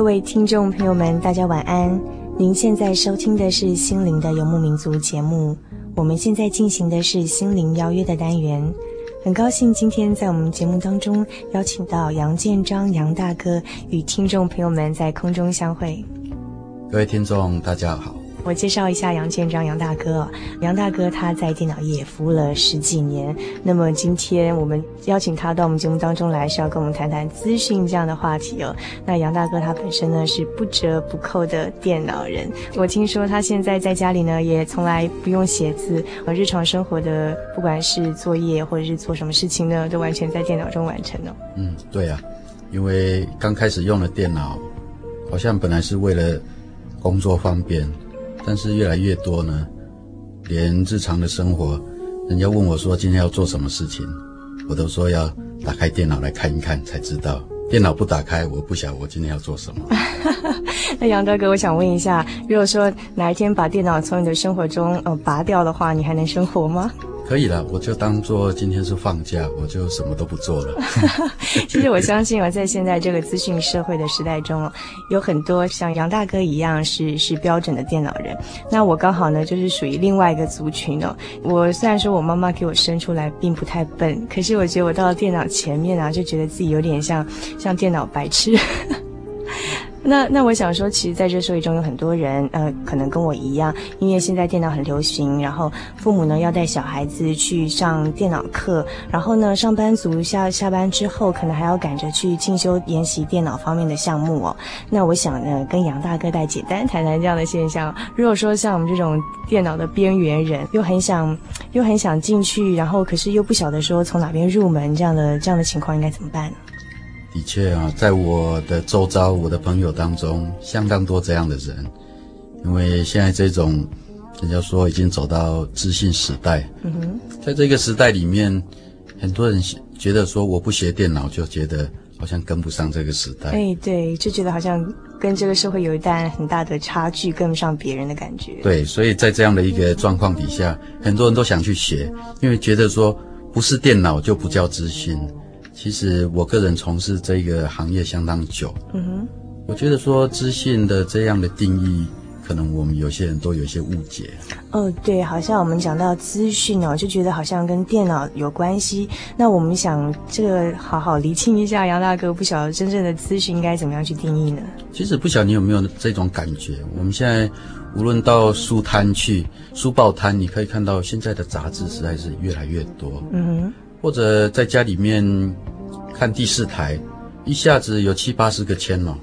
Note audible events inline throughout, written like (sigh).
各位听众朋友们，大家晚安。您现在收听的是《心灵的游牧民族》节目。我们现在进行的是《心灵邀约》的单元。很高兴今天在我们节目当中邀请到杨建章杨大哥与听众朋友们在空中相会。各位听众，大家好。我介绍一下杨建章杨大哥。杨大哥他在电脑业服务了十几年。那么今天我们邀请他到我们节目当中来，是要跟我们谈谈资讯这样的话题哦。那杨大哥他本身呢是不折不扣的电脑人。我听说他现在在家里呢也从来不用写字，而日常生活的不管是作业或者是做什么事情呢，都完全在电脑中完成了。嗯，对啊，因为刚开始用了电脑，好像本来是为了工作方便。但是越来越多呢，连日常的生活，人家问我说今天要做什么事情，我都说要打开电脑来看一看才知道。电脑不打开，我不晓得我今天要做什么。(laughs) 那杨大哥，我想问一下，如果说哪一天把电脑从你的生活中呃拔掉的话，你还能生活吗？可以了，我就当做今天是放假，我就什么都不做了。(laughs) 其实我相信我，在现在这个资讯社会的时代中，有很多像杨大哥一样是是标准的电脑人。那我刚好呢，就是属于另外一个族群哦。我虽然说我妈妈给我生出来并不太笨，可是我觉得我到了电脑前面啊，就觉得自己有点像像电脑白痴。那那我想说，其实在这社会中有很多人，呃，可能跟我一样，因为现在电脑很流行，然后父母呢要带小孩子去上电脑课，然后呢上班族下下班之后，可能还要赶着去进修研习电脑方面的项目哦。那我想呢，跟杨大哥再简单谈谈这样的现象。如果说像我们这种电脑的边缘人，又很想又很想进去，然后可是又不晓得说从哪边入门，这样的这样的情况应该怎么办呢？的确啊，在我的周遭，我的朋友当中，相当多这样的人。因为现在这种，人家说已经走到资讯时代。嗯哼，在这个时代里面，很多人觉得说，我不学电脑，就觉得好像跟不上这个时代。哎，对，就觉得好像跟这个社会有一段很大的差距，跟不上别人的感觉。对，所以在这样的一个状况底下，很多人都想去学，因为觉得说，不是电脑就不叫资讯。其实我个人从事这个行业相当久，嗯哼，我觉得说资讯的这样的定义，可能我们有些人都有一些误解。哦，对，好像我们讲到资讯哦，就觉得好像跟电脑有关系。那我们想这个好好厘清一下，杨大哥不晓得真正的资讯应该怎么样去定义呢？其实不晓得你有没有这种感觉？我们现在无论到书摊去、书报摊，你可以看到现在的杂志实在是越来越多。嗯哼。或者在家里面看第四台，一下子有七八十个千了。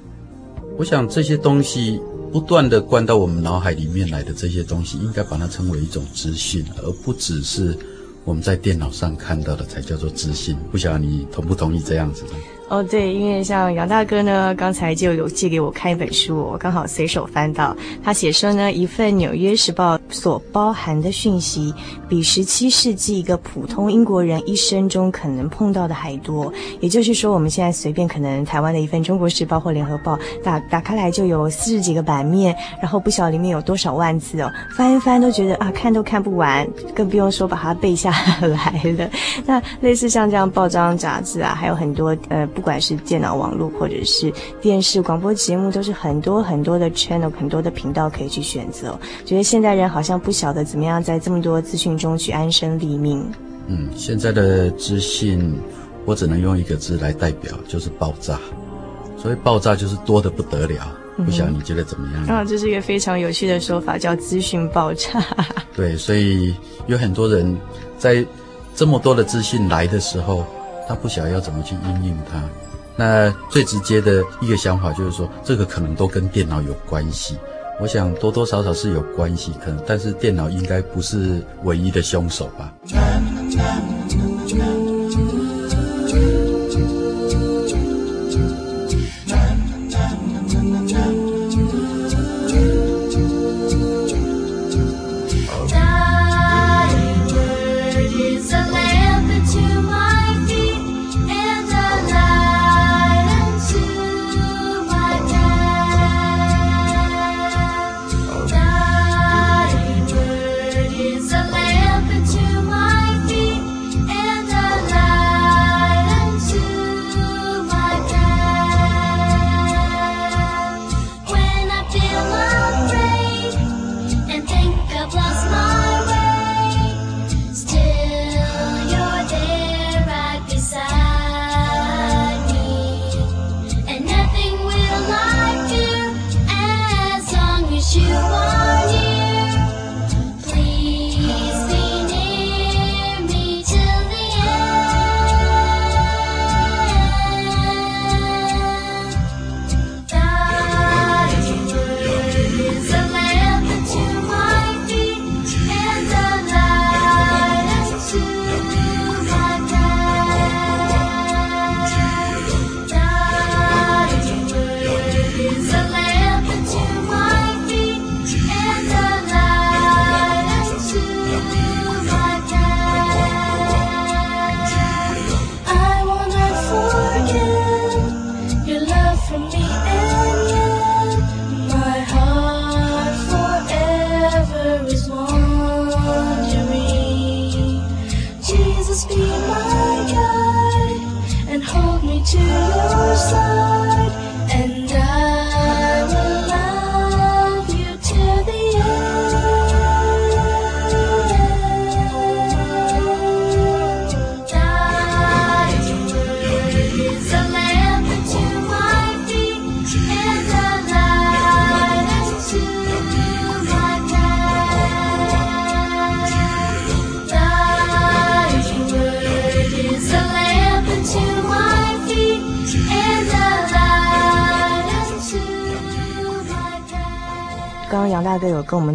我想这些东西不断地灌到我们脑海里面来的这些东西，应该把它称为一种资讯，而不只是我们在电脑上看到的才叫做资讯。不晓得你同不同意这样子的？哦，对，因为像杨大哥呢，刚才就有借给我看一本书，我刚好随手翻到，他写说呢，一份《纽约时报》所包含的讯息，比十七世纪一个普通英国人一生中可能碰到的还多。也就是说，我们现在随便可能台湾的一份《中国时报》或《联合报》打打开来就有四十几个版面，然后不晓得里面有多少万字哦，翻一翻都觉得啊，看都看不完，更不用说把它背下来了。(laughs) 那类似像这样报章杂志啊，还有很多呃。不管是电脑网络或者是电视广播节目，都是很多很多的 channel，很多的频道可以去选择。觉得现代人好像不晓得怎么样在这么多资讯中去安身立命。嗯，现在的资讯，我只能用一个字来代表，就是爆炸。所以爆炸就是多得不得了。不晓得你觉得怎么样？啊，这是一个非常有趣的说法，叫资讯爆炸。(laughs) 对，所以有很多人在这么多的资讯来的时候。他不晓得要怎么去应用它，那最直接的一个想法就是说，这个可能都跟电脑有关系。我想多多少少是有关系，可能，但是电脑应该不是唯一的凶手吧。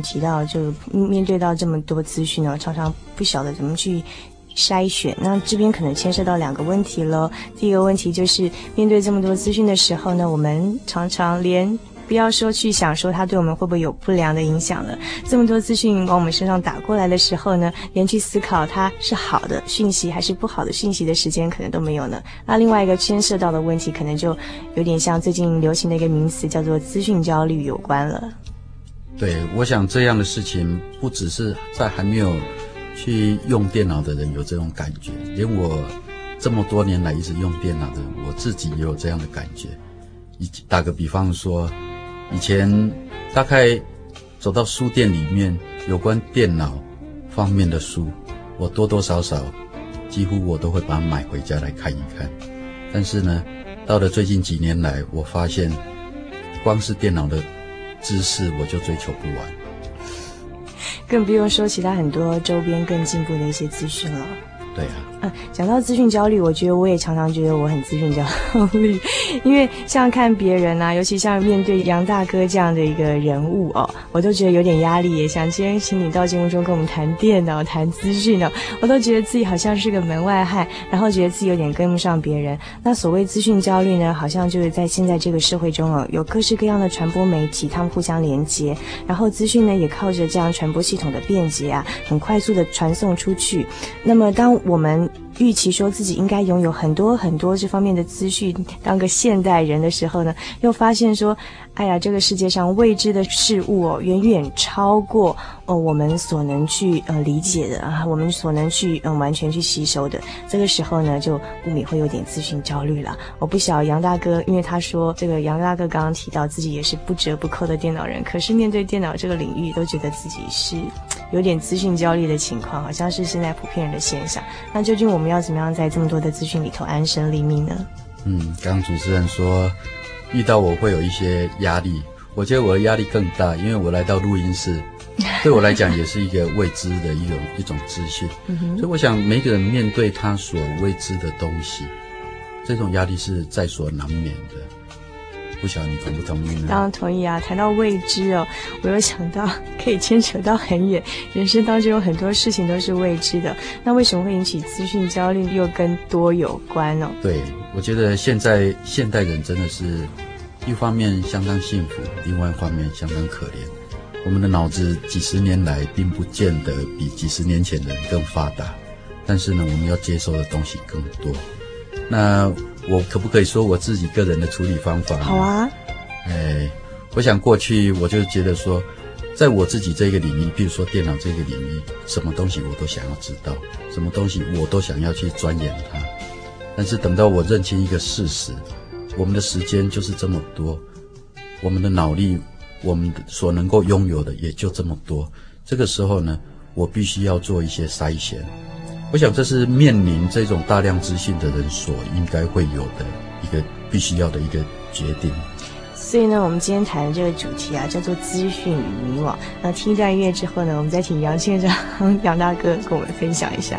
提到，就面对到这么多资讯呢，常常不晓得怎么去筛选。那这边可能牵涉到两个问题了。第一个问题就是，面对这么多资讯的时候呢，我们常常连。不要说去想说它对我们会不会有不良的影响了。这么多资讯往我们身上打过来的时候呢，连去思考它是好的讯息还是不好的讯息的时间可能都没有呢。那另外一个牵涉到的问题，可能就有点像最近流行的一个名词，叫做资讯焦虑有关了。对，我想这样的事情不只是在还没有去用电脑的人有这种感觉，连我这么多年来一直用电脑的人我自己也有这样的感觉。以打个比方说。以前大概走到书店里面，有关电脑方面的书，我多多少少几乎我都会把它买回家来看一看。但是呢，到了最近几年来，我发现光是电脑的知识我就追求不完，更不用说其他很多周边更进步的一些资讯了。对啊。讲到资讯焦虑，我觉得我也常常觉得我很资讯焦虑，(laughs) 因为像看别人啊，尤其像面对杨大哥这样的一个人物哦，我都觉得有点压力。也想今天请你到节目中跟我们谈电脑、谈资讯哦，我都觉得自己好像是个门外汉，然后觉得自己有点跟不上别人。那所谓资讯焦虑呢，好像就是在现在这个社会中哦，有各式各样的传播媒体，他们互相连接，然后资讯呢也靠着这样传播系统的便捷啊，很快速的传送出去。那么当我们预期说自己应该拥有很多很多这方面的资讯，当个现代人的时候呢，又发现说，哎呀，这个世界上未知的事物哦，远远超过哦我们所能去呃理解的啊，我们所能去嗯、完全去吸收的。这个时候呢，就不免会有点资讯焦虑了。我不晓杨大哥，因为他说这个杨大哥刚刚提到自己也是不折不扣的电脑人，可是面对电脑这个领域，都觉得自己是有点资讯焦虑的情况，好像是现在普遍人的现象。那究竟我们要怎么样在这么多的资讯里头安身立命呢？嗯，刚刚主持人说遇到我会有一些压力，我觉得我的压力更大，因为我来到录音室，(laughs) 对我来讲也是一个未知的一种一种资讯，所以我想每个人面对他所未知的东西，这种压力是在所难免的。不晓得你同不同意呢？当然同意啊！谈到未知哦，我又想到可以牵扯到很远，人生当中有很多事情都是未知的。那为什么会引起资讯焦虑，又跟多有关呢？对，我觉得现在现代人真的是，一方面相当幸福，另外一方面相当可怜。我们的脑子几十年来并不见得比几十年前的人更发达，但是呢，我们要接受的东西更多。那我可不可以说我自己个人的处理方法？好啊。哎，我想过去我就觉得说，在我自己这个领域，比如说电脑这个领域，什么东西我都想要知道，什么东西我都想要去钻研它。但是等到我认清一个事实，我们的时间就是这么多，我们的脑力，我们所能够拥有的也就这么多。这个时候呢，我必须要做一些筛选。我想这是面临这种大量资讯的人所应该会有的一个必须要的一个决定。所以呢，我们今天谈的这个主题啊，叫做资讯与迷惘。那听一段音乐之后呢，我们再请杨先生 (laughs) 杨大哥跟我们分享一下。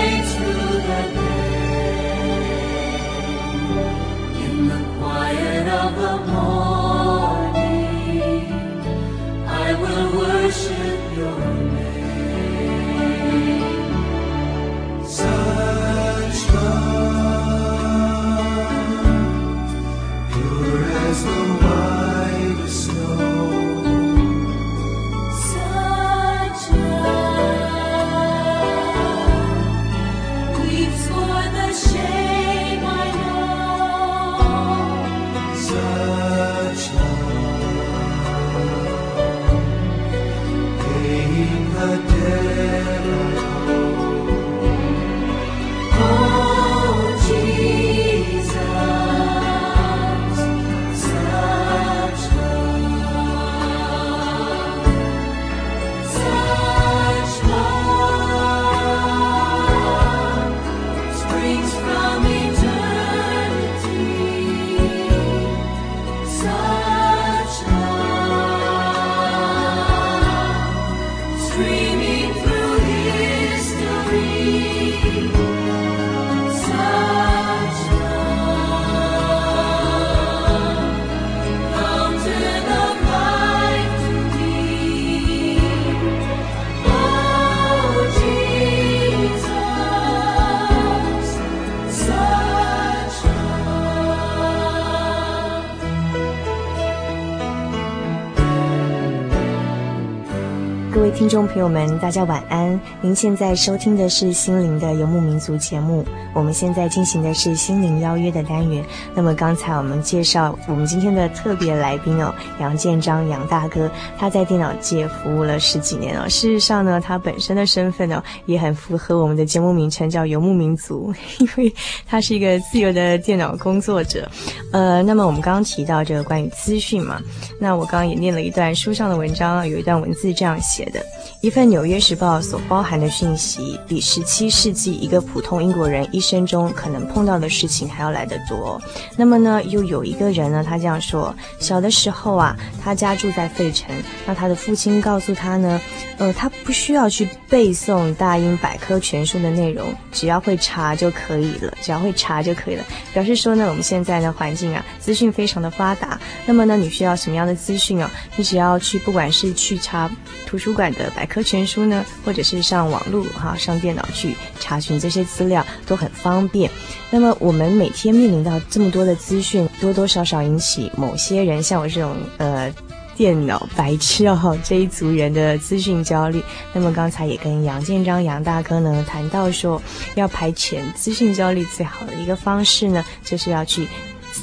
各位听众朋友们，大家晚安。您现在收听的是心灵的游牧民族节目。我们现在进行的是心灵邀约的单元。那么刚才我们介绍我们今天的特别来宾哦，杨建章杨大哥，他在电脑界服务了十几年哦。事实上呢，他本身的身份呢，也很符合我们的节目名称，叫游牧民族，因为他是一个自由的电脑工作者。呃，那么我们刚刚提到这个关于资讯嘛，那我刚刚也念了一段书上的文章，有一段文字这样写的。一份《纽约时报》所包含的讯息，比十七世纪一个普通英国人一生中可能碰到的事情还要来得多。那么呢，又有一个人呢，他这样说：小的时候啊，他家住在费城，那他的父亲告诉他呢，呃，他不需要去背诵大英百科全书的内容，只要会查就可以了，只要会查就可以了。表示说呢，我们现在的环境啊，资讯非常的发达。那么呢，你需要什么样的资讯啊？你只要去，不管是去查图书馆的百科全书呢，或者是上网络哈，上电脑去查询这些资料都很方便。那么我们每天面临到这么多的资讯，多多少少引起某些人像我这种呃电脑白痴哦 (laughs) 这一族人的资讯焦虑。那么刚才也跟杨建章杨大哥呢谈到说，要排遣资讯焦虑最好的一个方式呢，就是要去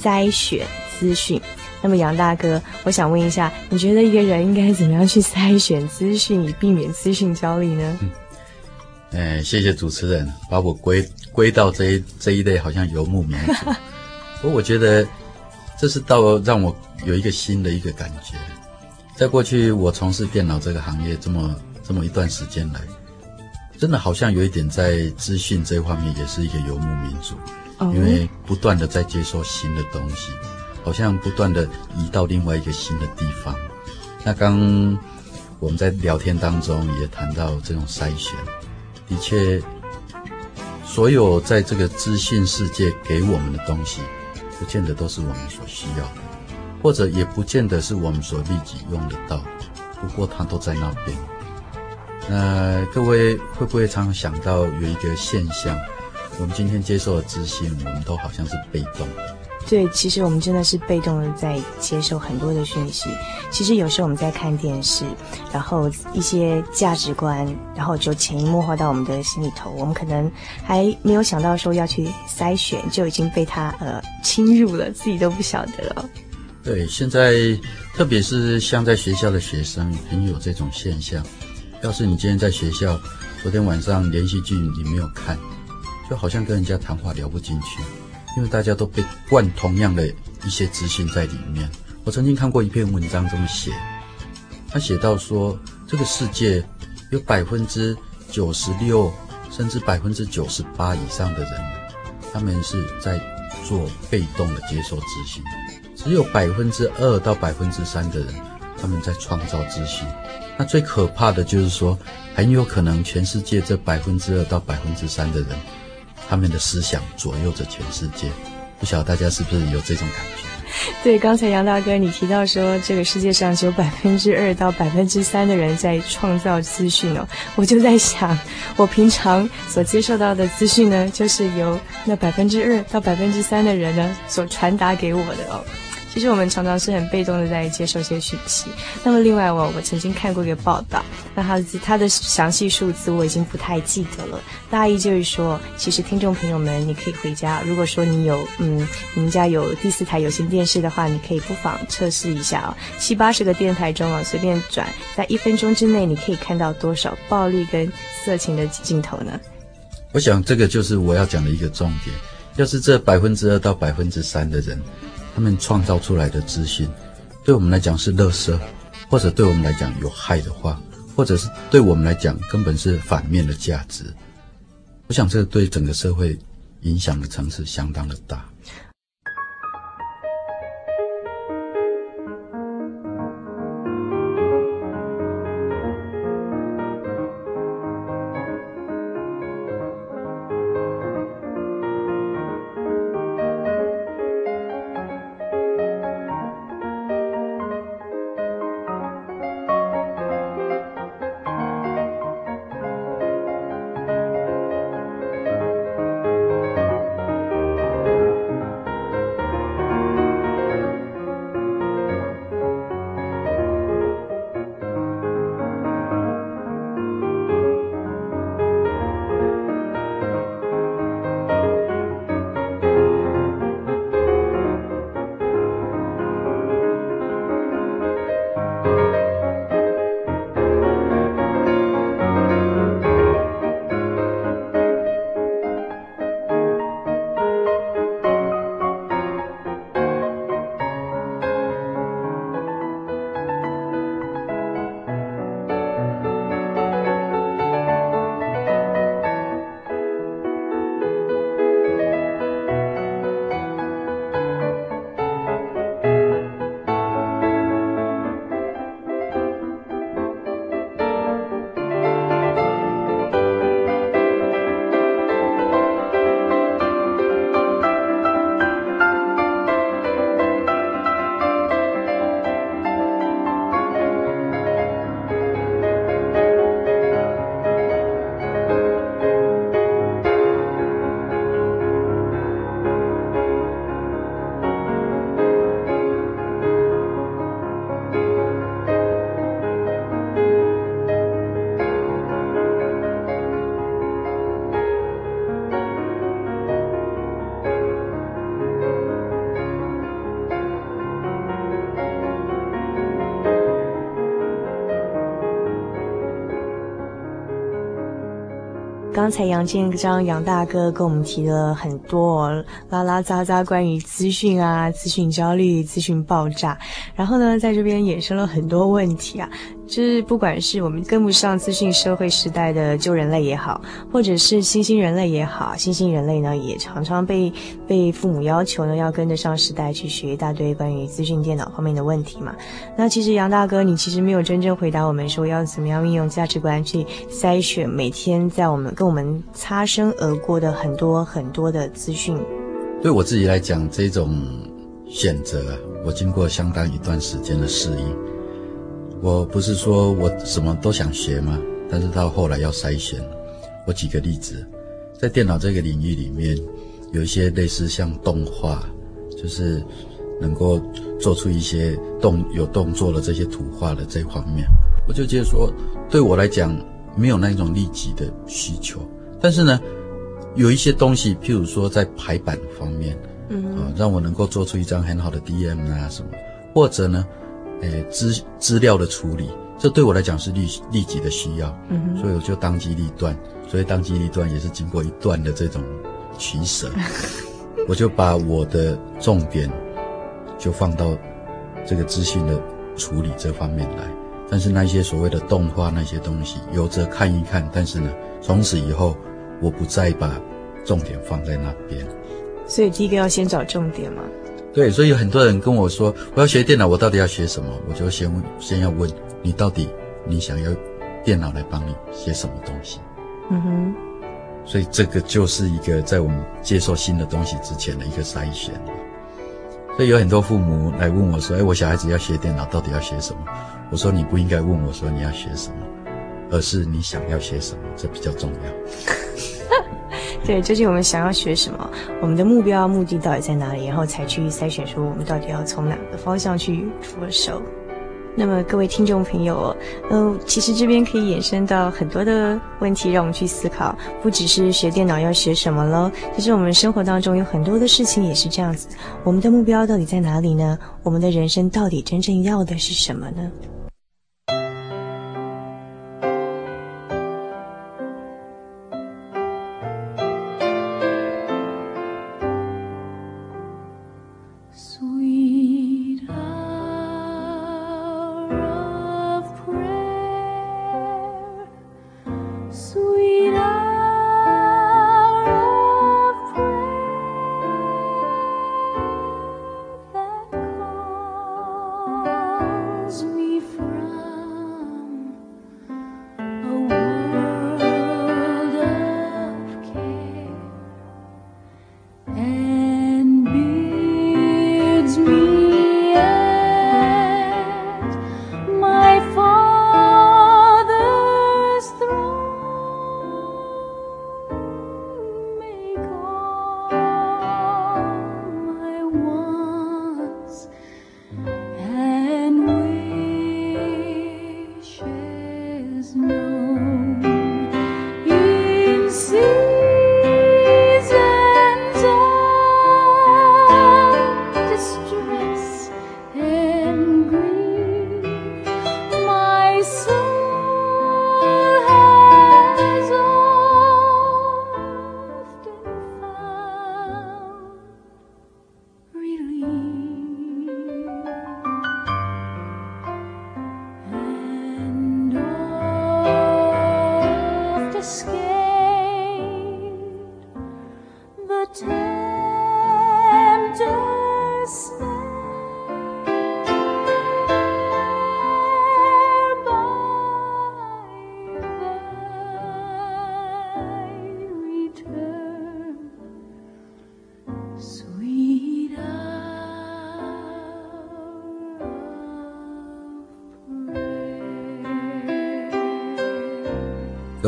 筛选资讯。那么杨大哥，我想问一下，你觉得一个人应该怎么样去筛选资讯，以避免资讯焦虑呢？嗯，哎，谢谢主持人把我归归到这一这一类，好像游牧民族。(laughs) 不过我觉得这是到让我有一个新的一个感觉。在过去我从事电脑这个行业这么这么一段时间来，真的好像有一点在资讯这方面也是一个游牧民族，哦，因为不断的在接受新的东西。好像不断的移到另外一个新的地方。那刚我们在聊天当中也谈到这种筛选，的确，所有在这个资讯世界给我们的东西，不见得都是我们所需要的，或者也不见得是我们所立即用得到。不过它都在那边。那各位会不会常常想到有一个现象？我们今天接受的资讯，我们都好像是被动的。对，其实我们真的是被动的在接受很多的讯息。其实有时候我们在看电视，然后一些价值观，然后就潜移默化到我们的心里头。我们可能还没有想到说要去筛选，就已经被他呃侵入了，自己都不晓得了。对，现在特别是像在学校的学生，很有这种现象。要是你今天在学校，昨天晚上连续剧你没有看，就好像跟人家谈话聊不进去。因为大家都被灌同样的一些资讯在里面。我曾经看过一篇文章这么写，他写到说，这个世界有百分之九十六甚至百分之九十八以上的人，他们是在做被动的接受资讯，只有百分之二到百分之三的人，他们在创造资讯。那最可怕的就是说，很有可能全世界这百分之二到百分之三的人。他们的思想左右着全世界，不晓得大家是不是有这种感觉？对，刚才杨大哥你提到说，这个世界上只有百分之二到百分之三的人在创造资讯哦，我就在想，我平常所接受到的资讯呢，就是由那百分之二到百分之三的人呢所传达给我的哦。其实我们常常是很被动的在接受一些讯息。那么另外我，我曾经看过一个报道，那他的他的详细数字我已经不太记得了。大意就是说，其实听众朋友们，你可以回家，如果说你有嗯，你们家有第四台有线电视的话，你可以不妨测试一下哦，七八十个电台中啊，随便转，在一分钟之内，你可以看到多少暴力跟色情的镜头呢？我想这个就是我要讲的一个重点。要是这百分之二到百分之三的人。他们创造出来的资讯，对我们来讲是垃圾，或者对我们来讲有害的话，或者是对我们来讲根本是反面的价值。我想这对整个社会影响的层次相当的大。刚才杨建章杨大哥跟我们提了很多、拉拉杂杂关于资讯啊、资讯焦虑、资讯爆炸，然后呢，在这边衍生了很多问题啊。就是不管是我们跟不上资讯社会时代的旧人类也好，或者是新兴人类也好，新兴人类呢也常常被被父母要求呢要跟得上时代去学一大堆关于资讯电脑方面的问题嘛。那其实杨大哥，你其实没有真正回答我们说要怎么样运用价值观去筛选每天在我们跟我们擦身而过的很多很多的资讯。对我自己来讲，这种选择，我经过相当一段时间的适应。我不是说我什么都想学吗？但是到后来要筛选。我举个例子，在电脑这个领域里面，有一些类似像动画，就是能够做出一些动有动作的这些图画的这方面，我就觉得说，对我来讲没有那种立即的需求。但是呢，有一些东西，譬如说在排版方面，嗯，啊，让我能够做出一张很好的 DM 啊什么，或者呢。诶，资资料的处理，这对我来讲是立立即的需要，嗯哼，所以我就当机立断，所以当机立断也是经过一段的这种取舍，(laughs) 我就把我的重点就放到这个资讯的处理这方面来，但是那些所谓的动画那些东西，有着看一看，但是呢，从此以后我不再把重点放在那边，所以第一个要先找重点嘛。对，所以有很多人跟我说，我要学电脑，我到底要学什么？我就先问，先要问你到底你想要电脑来帮你学什么东西？嗯哼。所以这个就是一个在我们接受新的东西之前的一个筛选。所以有很多父母来问我说：“哎，我小孩子要学电脑，到底要学什么？”我说：“你不应该问我说你要学什么，而是你想要学什么，这比较重要。”对，究竟我们想要学什么？我们的目标、目的到底在哪里？然后才去筛选，说我们到底要从哪个方向去着手。那么，各位听众朋友，嗯、呃，其实这边可以衍生到很多的问题，让我们去思考。不只是学电脑要学什么了，其实我们生活当中有很多的事情也是这样子。我们的目标到底在哪里呢？我们的人生到底真正要的是什么呢？So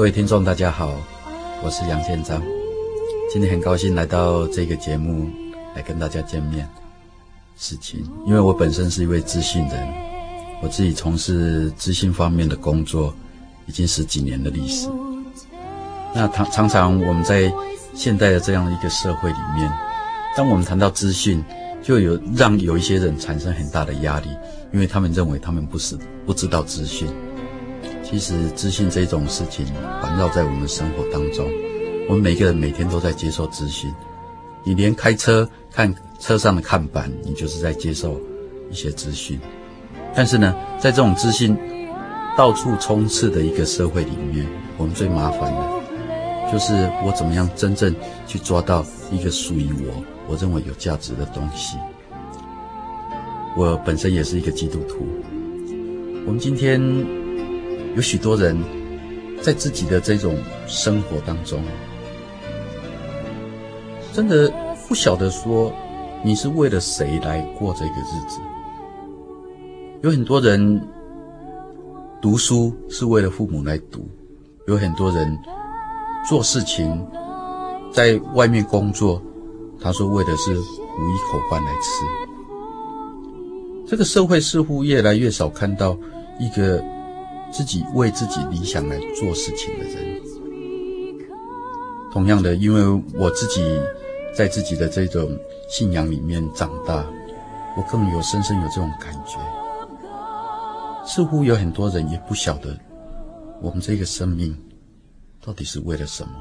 各位听众，大家好，我是杨建章。今天很高兴来到这个节目来跟大家见面。事情，因为我本身是一位资讯人，我自己从事资讯方面的工作已经十几年的历史。那常常常我们在现代的这样一个社会里面，当我们谈到资讯，就有让有一些人产生很大的压力，因为他们认为他们不是不知道资讯。其实资讯这种事情环绕在我们生活当中，我们每个人每天都在接受资讯。你连开车看车上的看板，你就是在接受一些资讯。但是呢，在这种资讯到处充斥的一个社会里面，我们最麻烦的，就是我怎么样真正去抓到一个属于我、我认为有价值的东西。我本身也是一个基督徒。我们今天有许多人在自己的这种生活当中，真的不晓得说你是为了谁来过这个日子。有很多人读书是为了父母来读，有很多人做事情在外面工作，他说为的是糊一口饭来吃。这个社会似乎越来越少看到一个自己为自己理想来做事情的人。同样的，因为我自己在自己的这种信仰里面长大，我更有深深有这种感觉。似乎有很多人也不晓得我们这个生命到底是为了什么。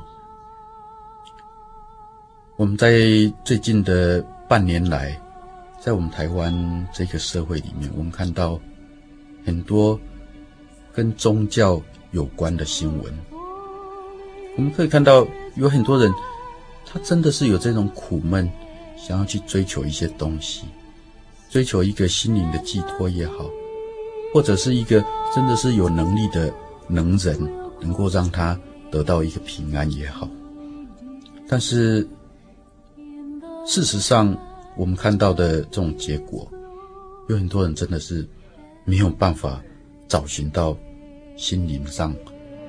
我们在最近的半年来，在我们台湾这个社会里面，我们看到很多跟宗教有关的新闻。我们可以看到有很多人，他真的是有这种苦闷，想要去追求一些东西，追求一个心灵的寄托也好，或者是一个真的是有能力的能人，能够让他得到一个平安也好。但是事实上，我们看到的这种结果，有很多人真的是没有办法找寻到心灵上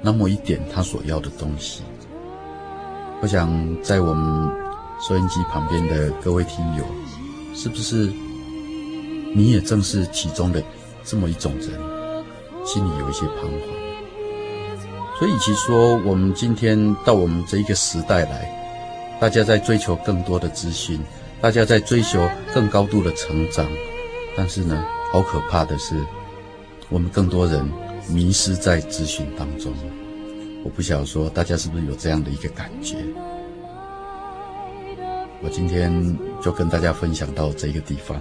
那么一点他所要的东西。我想在我们收音机旁边的各位听友，是不是你也正是其中的这么一种人，心里有一些彷徨？所以，与其说我们今天到我们这一个时代来，大家在追求更多的资讯。大家在追求更高度的成长，但是呢，好可怕的是，我们更多人迷失在资讯当中。我不想说大家是不是有这样的一个感觉。我今天就跟大家分享到这个地方。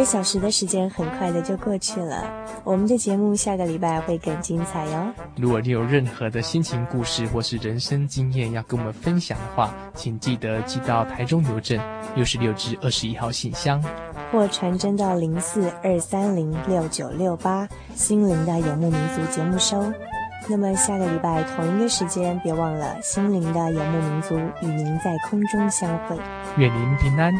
个小时的时间很快的就过去了，我们的节目下个礼拜会更精彩哟。如果你有任何的心情故事或是人生经验要跟我们分享的话，请记得寄到台中邮政六十六至二十一号信箱，或传真到零四二三零六九六八心灵的游牧民族节目收。那么下个礼拜同一个时间，别忘了心灵的游牧民族与您在空中相会。愿您平安。